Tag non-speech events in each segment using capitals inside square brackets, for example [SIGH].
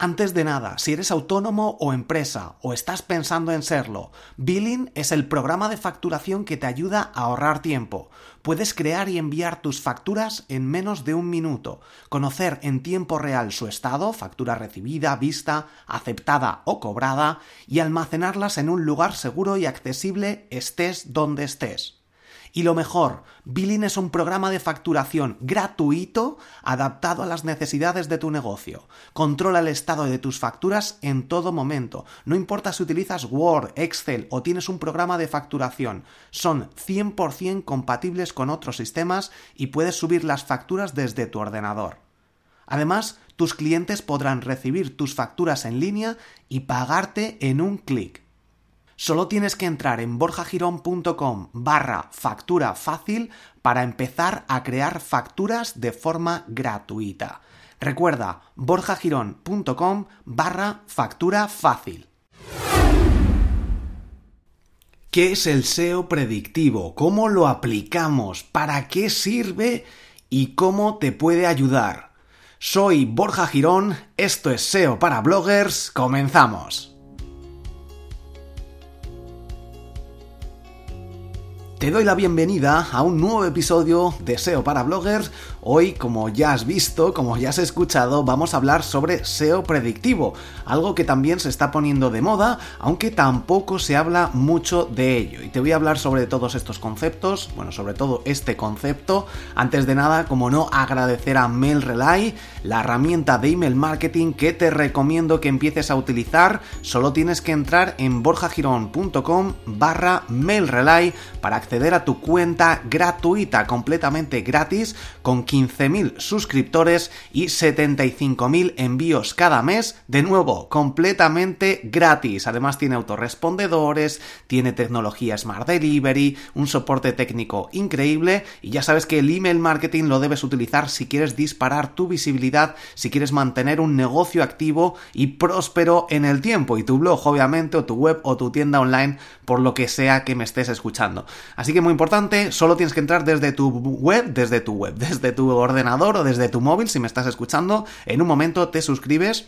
Antes de nada, si eres autónomo o empresa o estás pensando en serlo, Billing es el programa de facturación que te ayuda a ahorrar tiempo. Puedes crear y enviar tus facturas en menos de un minuto, conocer en tiempo real su estado, factura recibida, vista, aceptada o cobrada, y almacenarlas en un lugar seguro y accesible estés donde estés. Y lo mejor, Billing es un programa de facturación gratuito adaptado a las necesidades de tu negocio. Controla el estado de tus facturas en todo momento. No importa si utilizas Word, Excel o tienes un programa de facturación. Son 100% compatibles con otros sistemas y puedes subir las facturas desde tu ordenador. Además, tus clientes podrán recibir tus facturas en línea y pagarte en un clic. Solo tienes que entrar en borjagirón.com barra factura fácil para empezar a crear facturas de forma gratuita. Recuerda, borjagirón.com barra factura fácil. ¿Qué es el SEO predictivo? ¿Cómo lo aplicamos? ¿Para qué sirve? ¿Y cómo te puede ayudar? Soy Borja Girón, esto es SEO para bloggers, comenzamos. Te doy la bienvenida a un nuevo episodio de SEO para bloggers. Hoy, como ya has visto, como ya has escuchado, vamos a hablar sobre SEO predictivo, algo que también se está poniendo de moda, aunque tampoco se habla mucho de ello. Y te voy a hablar sobre todos estos conceptos, bueno, sobre todo este concepto. Antes de nada, como no, agradecer a MailRelay, la herramienta de email marketing que te recomiendo que empieces a utilizar. Solo tienes que entrar en borjagirón.com barra MailRelay para acceder a tu cuenta gratuita, completamente gratis, con 15.000 suscriptores y 75.000 envíos cada mes, de nuevo, completamente gratis. Además tiene autorrespondedores, tiene tecnología Smart Delivery, un soporte técnico increíble y ya sabes que el email marketing lo debes utilizar si quieres disparar tu visibilidad, si quieres mantener un negocio activo y próspero en el tiempo y tu blog obviamente o tu web o tu tienda online por lo que sea que me estés escuchando. Así que muy importante, solo tienes que entrar desde tu web, desde tu web, [LAUGHS] desde tu ordenador o desde tu móvil si me estás escuchando. En un momento te suscribes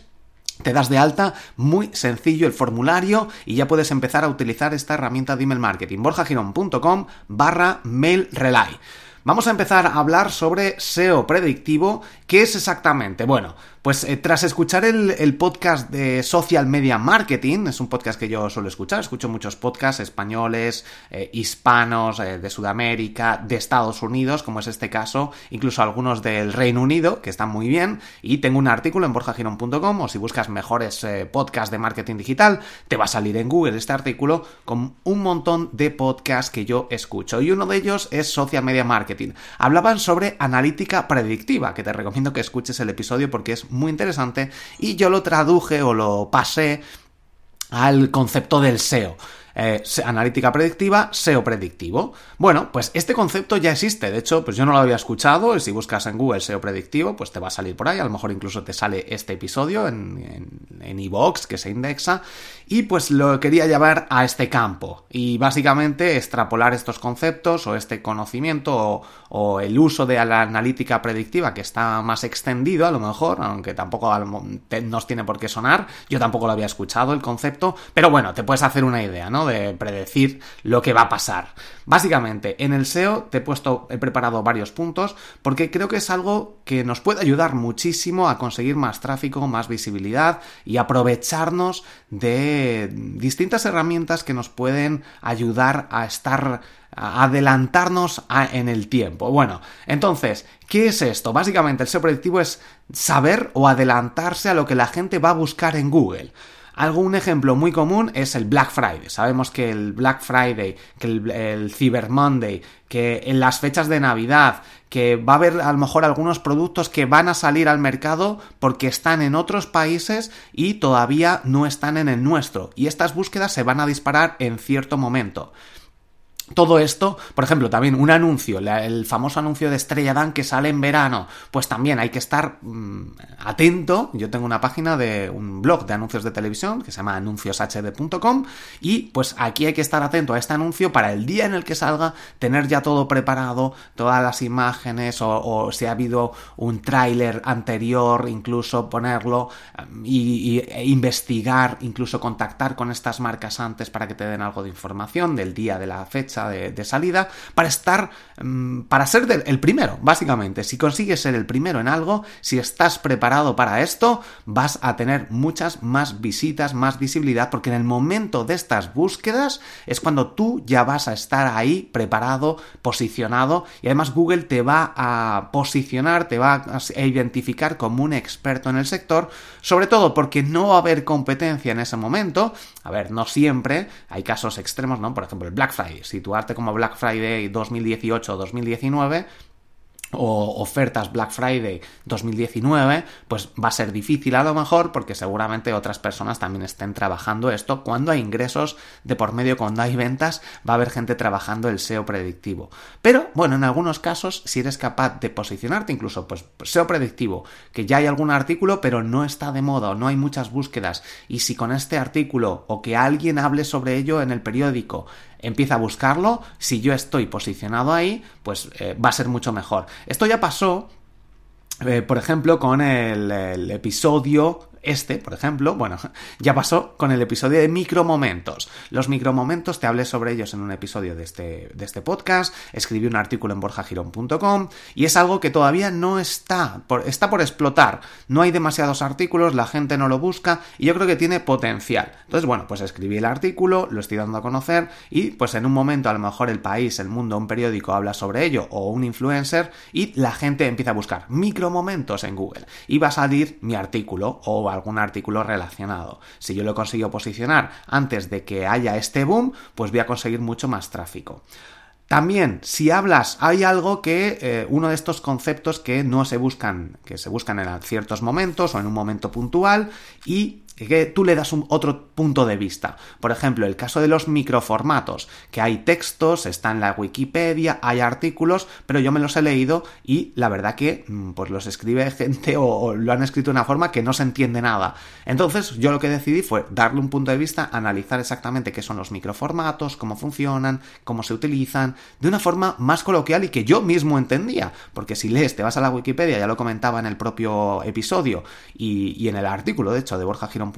te das de alta, muy sencillo el formulario y ya puedes empezar a utilizar esta herramienta de email marketing. borjagirón.com barra mail relay. Vamos a empezar a hablar sobre SEO predictivo. ¿Qué es exactamente? Bueno, pues eh, tras escuchar el, podcast de Social Media Marketing, es un podcast que yo suelo escuchar, escucho muchos podcasts españoles, eh, hispanos, eh, de Sudamérica, de Estados Unidos, como es este caso, incluso algunos del Reino Unido, que están muy bien, y tengo un artículo en borjagiron.com, o si buscas mejores podcasts de marketing digital, te va a salir en Google este artículo con un montón de podcasts que yo escucho, y uno de ellos es Social Media Marketing. Hablaban sobre analítica predictiva, que te recomiendo que escuches el episodio porque es muy interesante y yo lo traduje o lo pasé al concepto del SEO. Eh, analítica predictiva, SEO predictivo. Bueno, pues este concepto ya existe, de hecho, pues yo no lo había escuchado, si buscas en Google SEO predictivo, pues te va a salir por ahí, a lo mejor incluso te sale este episodio en iVoox, en, que se indexa, y pues lo quería llevar a este campo, y básicamente extrapolar estos conceptos o este conocimiento o, o el uso de la analítica predictiva que está más extendido a lo mejor, aunque tampoco nos tiene por qué sonar, yo tampoco lo había escuchado el concepto, pero bueno, te puedes hacer una idea, ¿no? De predecir lo que va a pasar. Básicamente, en el SEO te he puesto, he preparado varios puntos porque creo que es algo que nos puede ayudar muchísimo a conseguir más tráfico, más visibilidad y aprovecharnos de distintas herramientas que nos pueden ayudar a estar adelantarnos en el tiempo. Bueno, entonces, ¿qué es esto? Básicamente el SEO predictivo es saber o adelantarse a lo que la gente va a buscar en Google. Algo, un ejemplo muy común es el Black Friday. Sabemos que el Black Friday, que el, Cyber Monday, que en las fechas de Navidad, que va a haber a lo mejor algunos productos que van a salir al mercado porque están en otros países y todavía no están en el nuestro. Y estas búsquedas se van a disparar en cierto momento. Todo esto, por ejemplo, también un anuncio, el famoso anuncio de Estrella Dan que sale en verano, pues también hay que estar mm, atento. Yo tengo una página de un blog de anuncios de televisión que se llama anuncioshd.com y pues aquí hay que estar atento a este anuncio para el día en el que salga tener ya todo preparado, todas las imágenes o, si ha habido un tráiler anterior, incluso ponerlo y, e investigar, incluso contactar con estas marcas antes para que te den algo de información del día de la fecha de, salida para estar, mm, para ser el primero, básicamente. Si consigues ser el primero en algo, si estás preparado para esto, vas a tener muchas más visitas, más visibilidad, porque en el momento de estas búsquedas es cuando tú ya vas a estar ahí preparado, posicionado, y además Google te va a posicionar, te va a identificar como un experto en el sector, sobre todo porque no va a haber competencia en ese momento. A ver, no siempre, hay casos extremos, ¿no? Por ejemplo, el Black Friday. Si como Black Friday 2018 o 2019 o ofertas Black Friday 2019, pues va a ser difícil a lo mejor porque seguramente otras personas también estén trabajando esto. Cuando hay ingresos de por medio, cuando hay ventas, va a haber gente trabajando el SEO predictivo. Pero bueno, en algunos casos, si eres capaz de posicionarte incluso, pues SEO predictivo, que ya hay algún artículo, pero no está de moda o no hay muchas búsquedas, y si con este artículo o que alguien hable sobre ello en el periódico, empieza a buscarlo, si yo estoy posicionado ahí, pues eh, va a ser mucho mejor. Esto ya pasó, eh, por ejemplo, con el episodio este, por ejemplo, bueno, [LAUGHS] ya pasó con el episodio de micromomentos. Los micromomentos, te hablé sobre ellos en un episodio de este, de este podcast, escribí un artículo en borjagirón.com y es algo que todavía no está por, está por explotar. No hay demasiados artículos, la gente no lo busca y yo creo que tiene potencial. Entonces, bueno, pues escribí el artículo, lo estoy dando a conocer y pues en un momento a lo mejor el país, el mundo, un periódico habla sobre ello o un influencer y la gente empieza a buscar micromomentos en Google y va a salir mi artículo o algún artículo relacionado. Si yo lo consigo posicionar antes de que haya este boom, pues voy a conseguir mucho más tráfico. También, si hablas, hay algo que eh, uno de estos conceptos que no se buscan, que se buscan en ciertos momentos o en un momento puntual y que tú le das un otro punto de vista. Por ejemplo, el caso de los microformatos, que hay textos, está en la Wikipedia, hay artículos, pero yo me los he leído y la verdad que mm, pues los escribe gente o, lo han escrito de una forma que no se entiende nada. Entonces, yo lo que decidí fue darle un punto de vista, analizar exactamente qué son los microformatos, cómo funcionan, cómo se utilizan, de una forma más coloquial y que yo mismo entendía, porque si lees, te vas a la Wikipedia, ya lo comentaba en el propio episodio y, y en el artículo, de hecho, de Borja Girón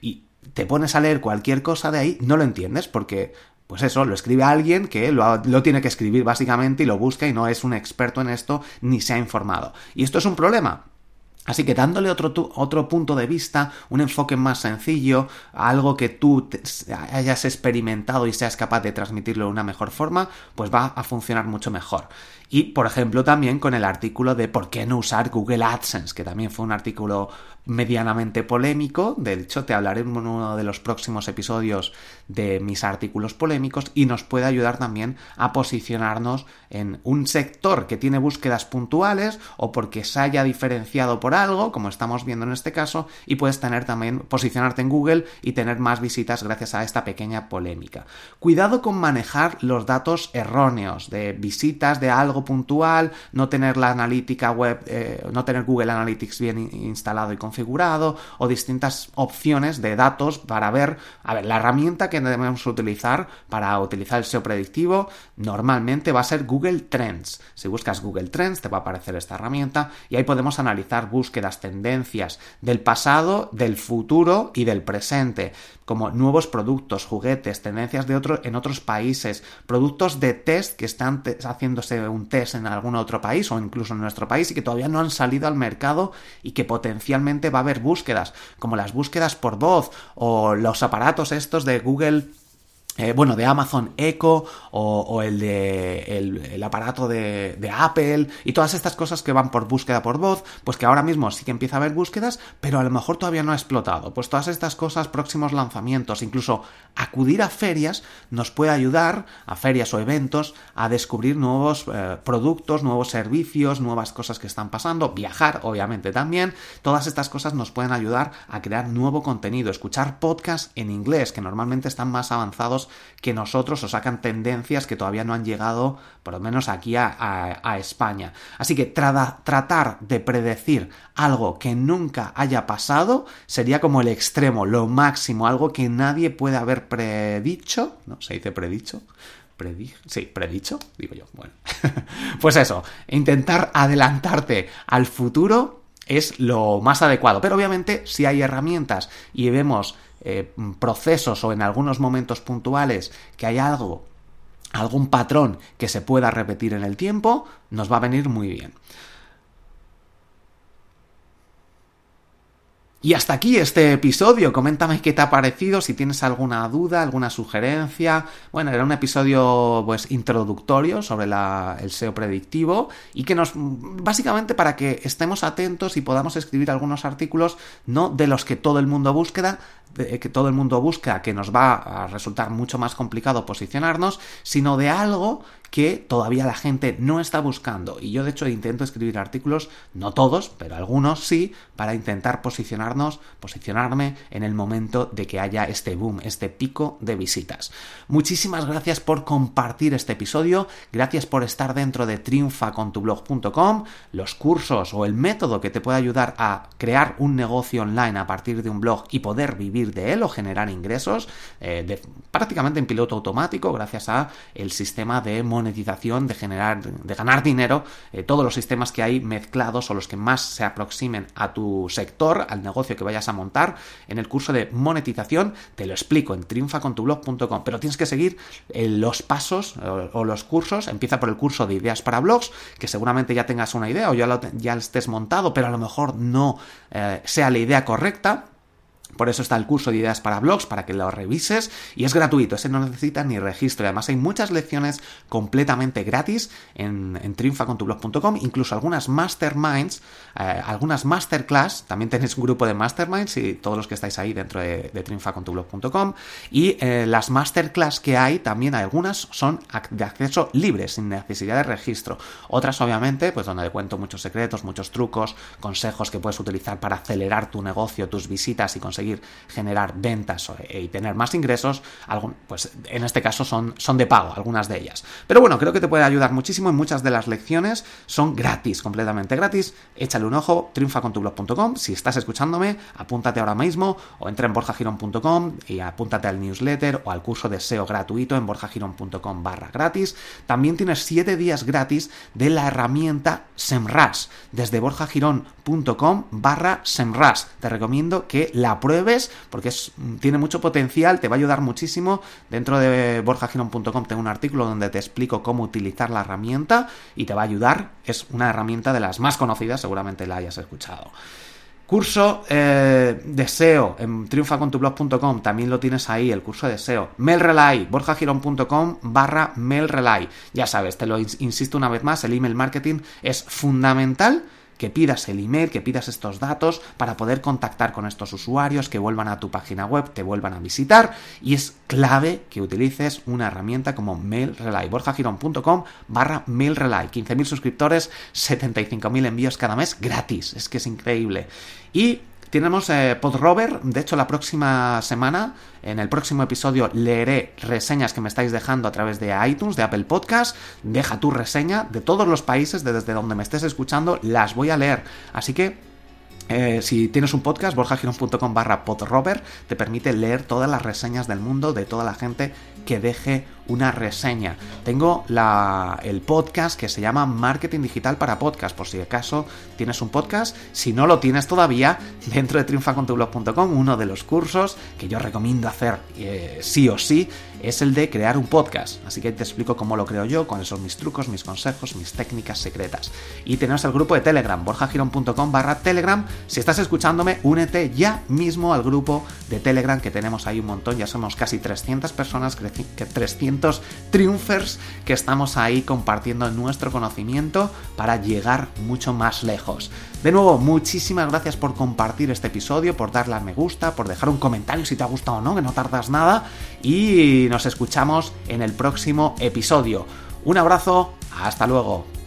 y te pones a leer cualquier cosa de ahí, no lo entiendes porque pues eso, lo escribe alguien que lo, lo, tiene que escribir básicamente y lo busca y no es un experto en esto ni se ha informado. Y esto es un problema. Así que dándole otro, otro punto de vista, un enfoque más sencillo, algo que tú hayas experimentado y seas capaz de transmitirlo de una mejor forma, pues va a funcionar mucho mejor. Y, por ejemplo, también con el artículo de por qué no usar Google AdSense, que también fue un artículo medianamente polémico. De hecho, te hablaré en uno de los próximos episodios de mis artículos polémicos y nos puede ayudar también a posicionarnos en un sector que tiene búsquedas puntuales o porque se haya diferenciado por algo, como estamos viendo en este caso, y puedes tener también posicionarte en Google y tener más visitas gracias a esta pequeña polémica. Cuidado con manejar los datos erróneos de visitas de algo puntual, no tener la analítica web, eh, no tener Google Analytics bien instalado y configurado, o distintas opciones de datos para ver, a ver, la herramienta que debemos utilizar para utilizar el SEO predictivo normalmente va a ser Google Trends. Si buscas Google Trends te va a aparecer esta herramienta y ahí podemos analizar búsquedas, tendencias del pasado, del futuro y del presente como nuevos productos, juguetes, tendencias de otro, en otros países, productos de test que están haciéndose un test en algún otro país o incluso en nuestro país y que todavía no han salido al mercado y que potencialmente va a haber búsquedas, como las búsquedas por voz o los aparatos estos de Google eh, bueno, de Amazon Echo o, el de el, aparato de, Apple y todas estas cosas que van por búsqueda por voz, pues que ahora mismo sí que empieza a haber búsquedas, pero a lo mejor todavía no ha explotado. Pues todas estas cosas, próximos lanzamientos, incluso acudir a ferias nos puede ayudar, a ferias o eventos, a descubrir nuevos eh, productos, nuevos servicios, nuevas cosas que están pasando, viajar obviamente también, todas estas cosas nos pueden ayudar a crear nuevo contenido, escuchar podcasts en inglés que normalmente están más avanzados que nosotros o sacan tendencias que todavía no han llegado, por lo menos aquí a, España. Así que tratar de predecir algo que nunca haya pasado sería como el extremo, lo máximo, algo que nadie puede haber predicho, ¿no? ¿Se dice predicho? Sí, predicho, digo yo. Bueno, [LAUGHS] pues eso, intentar adelantarte al futuro es lo más adecuado. Pero obviamente si hay herramientas y vemos eh, procesos o en algunos momentos puntuales que hay algo, algún patrón que se pueda repetir en el tiempo, nos va a venir muy bien. Y hasta aquí este episodio. Coméntame qué te ha parecido, si tienes alguna duda, alguna sugerencia. Bueno, era un episodio pues introductorio sobre el SEO predictivo y que nos básicamente para que estemos atentos y podamos escribir algunos artículos no de los que todo el mundo búsqueda, que todo el mundo busca, que nos va a resultar mucho más complicado posicionarnos, sino de algo que todavía la gente no está buscando. Y yo de hecho intento escribir artículos, no todos, pero algunos sí, para intentar posicionarnos, posicionarme en el momento de que haya este boom, este pico de visitas. Muchísimas gracias por compartir este episodio, gracias por estar dentro de triunfacontublog.com, los cursos o el método que te puede ayudar a crear un negocio online a partir de un blog y poder vivir de él o generar ingresos eh, prácticamente en piloto automático gracias a el sistema de monetización, de generar, de ganar dinero, eh, todos los sistemas que hay mezclados o los que más se aproximen a tu sector, al negocio que vayas a montar. En el curso de monetización te lo explico en triunfacontublog.com, pero tienes que seguir eh, los pasos o, los cursos. Empieza por el curso de ideas para blogs, que seguramente ya tengas una idea o ya lo, estés montado, pero a lo mejor no eh, sea la idea correcta por eso está el curso de ideas para blogs, para que lo revises, y es gratuito, ese no necesita ni registro. Además, hay muchas lecciones completamente gratis en, en incluso algunas masterminds, eh, algunas masterclass, también tenéis un grupo de masterminds y todos los que estáis ahí dentro de, de y eh, las masterclass que hay, también algunas son de acceso libre, sin necesidad de registro. Otras, obviamente, pues donde cuento muchos secretos, muchos trucos, consejos que puedes utilizar para acelerar tu negocio, tus visitas y conseguir generar ventas y tener más ingresos, pues en este caso son, son de pago, algunas de ellas. Pero bueno, creo que te puede ayudar muchísimo y muchas de las lecciones son gratis, completamente gratis. Échale un ojo, triunfacontublog.com. Si estás escuchándome, apúntate ahora mismo o entra en borjagirón.com y apúntate al newsletter o al curso de SEO gratuito en borjagirón.com barra gratis. También tienes 7 días gratis de la herramienta SEMRAS desde borjagirón.com barra SEMRAS. Te recomiendo que la pruebes porque tiene mucho potencial, te va a ayudar muchísimo. Dentro de borjagirón.com tengo un artículo donde te explico cómo utilizar la herramienta y te va a ayudar. Es una herramienta de las más conocidas, seguramente la hayas escuchado. Curso eh, de SEO en triunfacontublog.com, también lo tienes ahí, el curso de SEO. Mailrelay, borjagirón.com barra mailrelay. Ya sabes, te lo insisto una vez más, el email marketing es fundamental que pidas el email, que pidas estos datos para poder contactar con estos usuarios, que vuelvan a tu página web, te vuelvan a visitar y es clave que utilices una herramienta como MailRelay, borjagirón.com barra MailRelay, 15.000 suscriptores, 75.000 envíos cada mes gratis, es que es increíble. Y tenemos eh, Podrover, de hecho la próxima semana, en el próximo episodio leeré reseñas que me estáis dejando a través de iTunes, de Apple Podcast, deja tu reseña de todos los países desde donde me estés escuchando, las voy a leer, así que eh, si tienes un podcast, borjagirón.com barra podrover te permite leer todas las reseñas del mundo de toda la gente que deje una reseña. Tengo la, el podcast que se llama Marketing Digital para Podcast, por si acaso tienes un podcast. Si no lo tienes todavía, dentro de triunfacontublog.com, uno de los cursos que yo recomiendo hacer eh, sí o sí es el de crear un podcast. Así que te explico cómo lo creo yo, cuáles son mis trucos, mis consejos, mis técnicas secretas. Y tenemos el grupo de Telegram, borjagirón.com barra Telegram. Si estás escuchándome, únete ya mismo al grupo de Telegram que tenemos ahí un montón. Ya somos casi 300 personas, 300 distintos triunfers que estamos ahí compartiendo nuestro conocimiento para llegar mucho más lejos. De nuevo, muchísimas gracias por compartir este episodio, por darle a me gusta, por dejar un comentario si te ha gustado o no, que no tardas nada, y nos escuchamos en el próximo episodio. Un abrazo, hasta luego.